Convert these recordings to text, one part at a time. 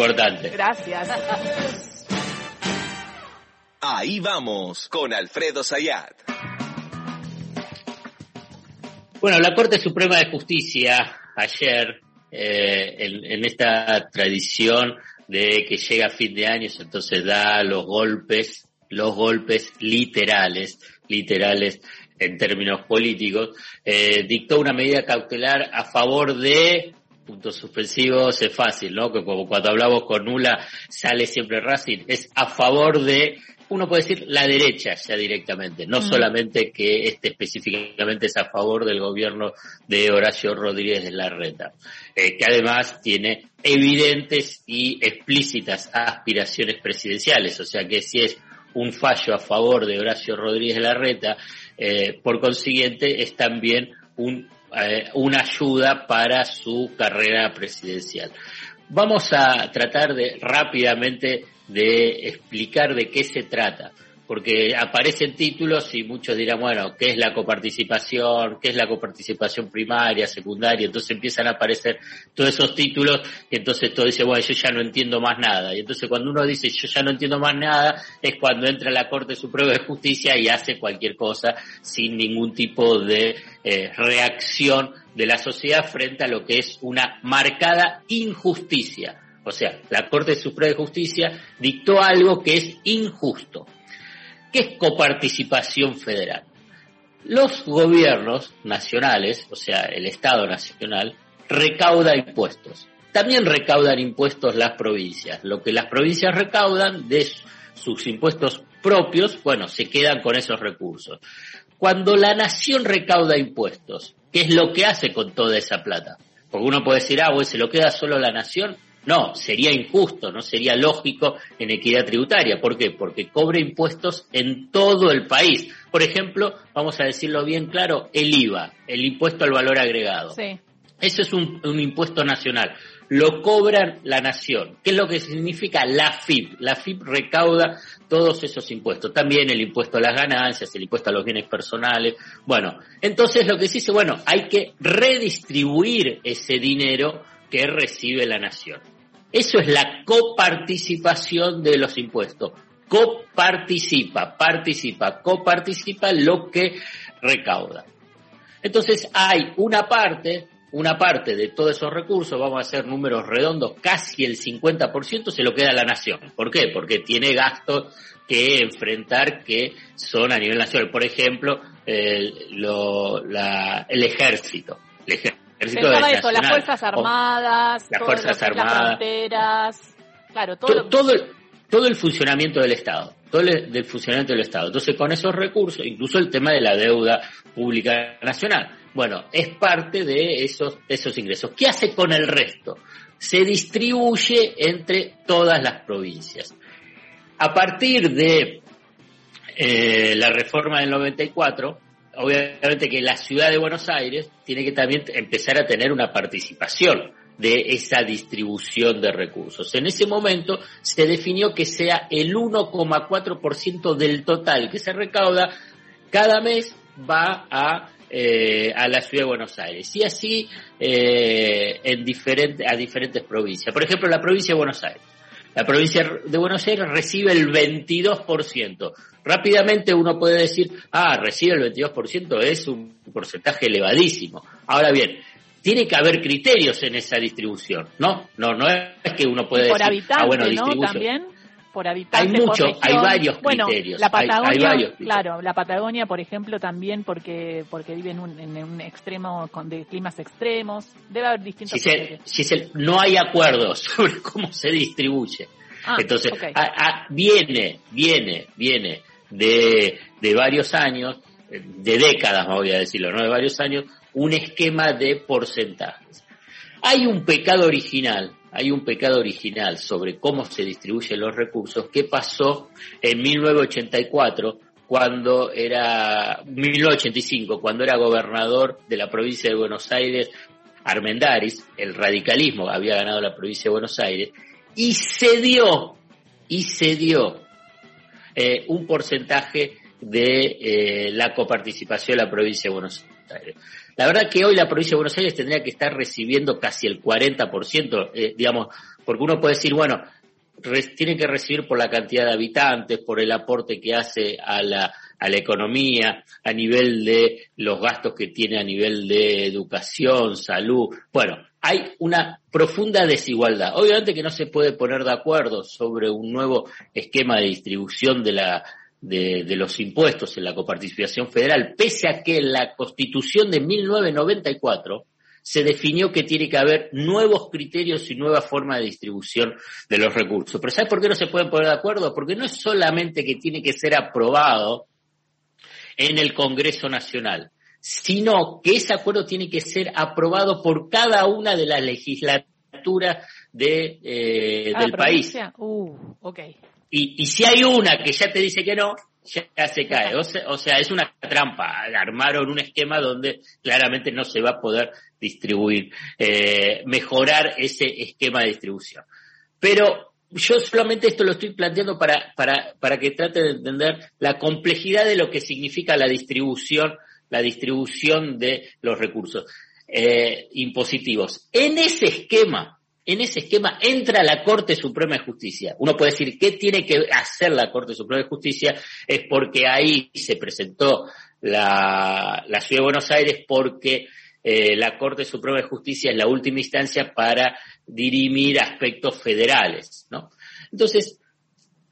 importante. Gracias. Ahí vamos con Alfredo Sayat. Bueno, la Corte Suprema de Justicia ayer, eh, en, en, esta tradición de que llega a fin de año, entonces da los golpes, los golpes literales, literales en términos políticos, eh, dictó una medida cautelar a favor de puntos suspensivos es fácil, ¿no? Que como cuando hablamos con Nula sale siempre Racing, es a favor de uno puede decir la derecha ya directamente, no solamente que este específicamente es a favor del gobierno de Horacio Rodríguez de Larreta, eh, que además tiene evidentes y explícitas aspiraciones presidenciales, o sea que si es un fallo a favor de Horacio Rodríguez de Larreta, eh, por consiguiente es también un, eh, una ayuda para su carrera presidencial. Vamos a tratar de rápidamente de explicar de qué se trata, porque aparecen títulos y muchos dirán, bueno, ¿qué es la coparticipación? ¿Qué es la coparticipación primaria, secundaria? Entonces empiezan a aparecer todos esos títulos y entonces todo dice, bueno, yo ya no entiendo más nada. Y entonces cuando uno dice, yo ya no entiendo más nada, es cuando entra la Corte Suprema de Justicia y hace cualquier cosa sin ningún tipo de eh, reacción de la sociedad frente a lo que es una marcada injusticia o sea, la Corte Suprema de Justicia dictó algo que es injusto. ¿Qué es coparticipación federal? Los gobiernos nacionales, o sea, el Estado nacional, recauda impuestos. También recaudan impuestos las provincias. Lo que las provincias recaudan de sus impuestos propios, bueno, se quedan con esos recursos. Cuando la nación recauda impuestos, ¿qué es lo que hace con toda esa plata? Porque uno puede decir, ah, pues se lo queda solo la nación. No, sería injusto, no sería lógico en equidad tributaria. ¿Por qué? Porque cobra impuestos en todo el país. Por ejemplo, vamos a decirlo bien claro, el IVA, el impuesto al valor agregado. Sí. Eso es un, impuesto nacional. Lo cobran la nación. ¿Qué es lo que significa la FIP? La FIP recauda todos esos impuestos. También el impuesto a las ganancias, el impuesto a los bienes personales. Bueno, entonces lo que se dice, bueno, hay que redistribuir ese dinero que recibe la nación. Eso es la coparticipación de los impuestos. Coparticipa, participa, coparticipa lo que recauda. Entonces hay una parte, una parte de todos esos recursos, vamos a hacer números redondos, casi el 50% se lo queda a la nación. ¿Por qué? Porque tiene gastos que enfrentar que son a nivel nacional. Por ejemplo, el, el ejército. El ejército Pensaba eso, las Fuerzas Armadas, las Fuerzas Armadas, las fronteras, claro, todo, todo, el, todo el funcionamiento del Estado, todo el del funcionamiento del Estado. Entonces, con esos recursos, incluso el tema de la deuda pública nacional, bueno, es parte de esos, esos ingresos. ¿Qué hace con el resto? Se distribuye entre todas las provincias. A partir de eh, la reforma del 94, obviamente que la ciudad de Buenos Aires tiene que también empezar a tener una participación de esa distribución de recursos. En ese momento se definió que sea el 1,4% del total que se recauda cada mes va a, eh, a la ciudad de Buenos Aires y así eh, en diferente, a diferentes provincias. Por ejemplo, la provincia de Buenos Aires. La provincia de Buenos Aires recibe el 22%. Rápidamente uno puede decir, ah, recibe el 22%, es un porcentaje elevadísimo. Ahora bien, tiene que haber criterios en esa distribución, ¿no? No, no es que uno puede decir, ah, bueno, distribución. También por habitante, hay mucho, hay varios criterios. La Patagonia, claro, la Patagonia, por ejemplo, también porque porque vive en un, en un extremo con de climas extremos, debe haber distintos. Si, se, no hay acuerdos sobre cómo se distribuye, ah, entonces viene, viene, viene de, de varios años, de décadas, voy a decirlo, no de varios años, un esquema de porcentajes. Hay un pecado original, hay un pecado original sobre cómo se distribuyen los recursos que pasó en 1984 cuando era 1985 cuando era gobernador de la provincia de Buenos Aires Armendáriz, el radicalismo había ganado la provincia de Buenos Aires y cedió y cedió eh, un porcentaje de eh, la coparticipación de la provincia de Buenos Aires. La verdad que hoy la provincia de Buenos Aires tendría que estar recibiendo casi el 40%, eh, digamos, Porque uno puede decir, bueno, tiene que recibir por la cantidad de habitantes, por el aporte que hace a la, a la economía, a nivel de los gastos que tiene a nivel de educación, salud. Bueno, hay una profunda desigualdad. Obviamente que no se puede poner de acuerdo sobre un nuevo esquema de distribución de la de, de, los impuestos en la coparticipación federal, pese a que en la Constitución de 1994 se definió que tiene que haber nuevos criterios y nueva forma de distribución de los recursos. Pero ¿sabes por qué no se pueden poner de acuerdo? Porque no es solamente que tiene que ser aprobado en el Congreso Nacional, sino que ese acuerdo tiene que ser aprobado por cada una de las legislaturas de, eh, Ah, del país. Uh. Y, si hay una que ya te dice que no, ya se cae. O sea, o sea, es una trampa. Armaron un esquema donde claramente no se va a poder distribuir, eh, mejorar ese esquema de distribución. Pero yo solamente esto lo estoy planteando para, para, para que trate de entender la complejidad de lo que significa la distribución, la distribución de los recursos eh, impositivos. En ese esquema, en ese esquema entra la Corte Suprema de Justicia. Uno puede decir, ¿qué tiene que hacer la Corte Suprema de Justicia? Es porque ahí se presentó la, la Ciudad de Buenos Aires porque eh, la Corte Suprema de Justicia es la última instancia para dirimir aspectos federales, ¿no? Entonces,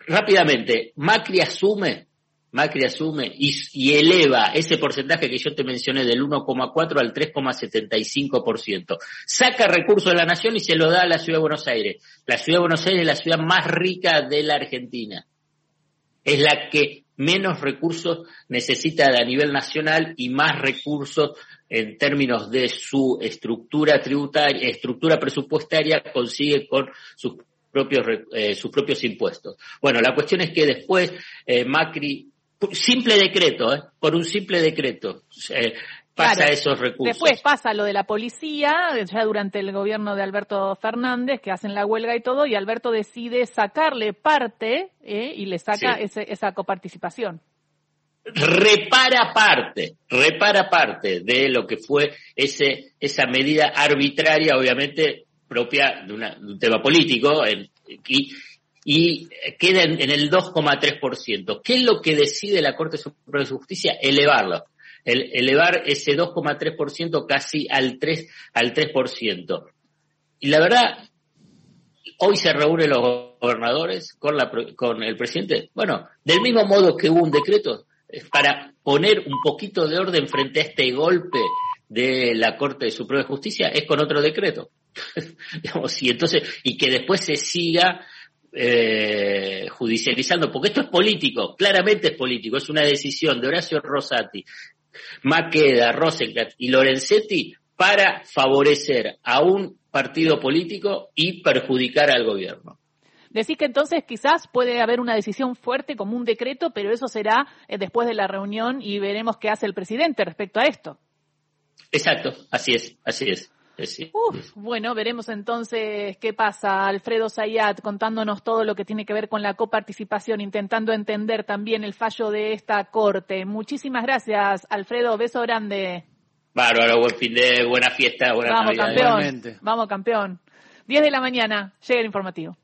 rápidamente, Macri asume, Macri asume y, eleva ese porcentaje que yo te mencioné del 1,4 al 3,75%. Saca recursos de la nación y se lo da a la Ciudad de Buenos Aires. La Ciudad de Buenos Aires es la ciudad más rica de la Argentina. Es la que menos recursos necesita a nivel nacional y más recursos en términos de su estructura tributaria, estructura presupuestaria consigue con sus propios eh, sus propios impuestos. Bueno, la cuestión es que después eh, Macri simple decreto, ¿eh? por un simple decreto eh, pasa Claro. esos recursos. Después pasa lo de la policía, ya durante el gobierno de Alberto Fernández, que hacen la huelga y todo, y Alberto decide sacarle parte eh, y le saca Sí. ese- esa coparticipación. repara parte, repara parte de lo que fue ese, esa medida arbitraria, obviamente propia de, una- de un tema político, en- y, y queda en, el 2,3%. ¿Qué es lo que decide la Corte Suprema de Justicia? Elevarlo. El- elevar ese 2,3% casi al 3, al 3%. Y la verdad, hoy se reúnen los gobernadores con, la, con el presidente. Bueno, del mismo modo que hubo un decreto eh, para poner un poquito de orden frente a este golpe de la Corte Suprema de Justicia, es con otro decreto. Entonces, y que después se siga eh, judicializando, porque esto es político, claramente es político, es una decisión de Horacio Rosati, Maqueda, Rosenblatt y Lorenzetti para favorecer a un partido político y perjudicar al gobierno. Decís que entonces quizás puede haber una decisión fuerte como un decreto, pero eso será eh, después de la reunión y veremos qué hace el presidente respecto a esto. Exacto, así es, así es. Así Uf, es. bueno, veremos entonces qué pasa. Alfredo Zayat contándonos todo lo que tiene que ver con la coparticipación, intentando entender también el fallo de esta corte. Muchísimas gracias, Alfredo. Beso grande. Bárbaro, buen fin de buena fiesta, buena Vamos, Navidad. campeón. Igualmente. Vamos, campeón. 10 de la mañana, llega el informativo.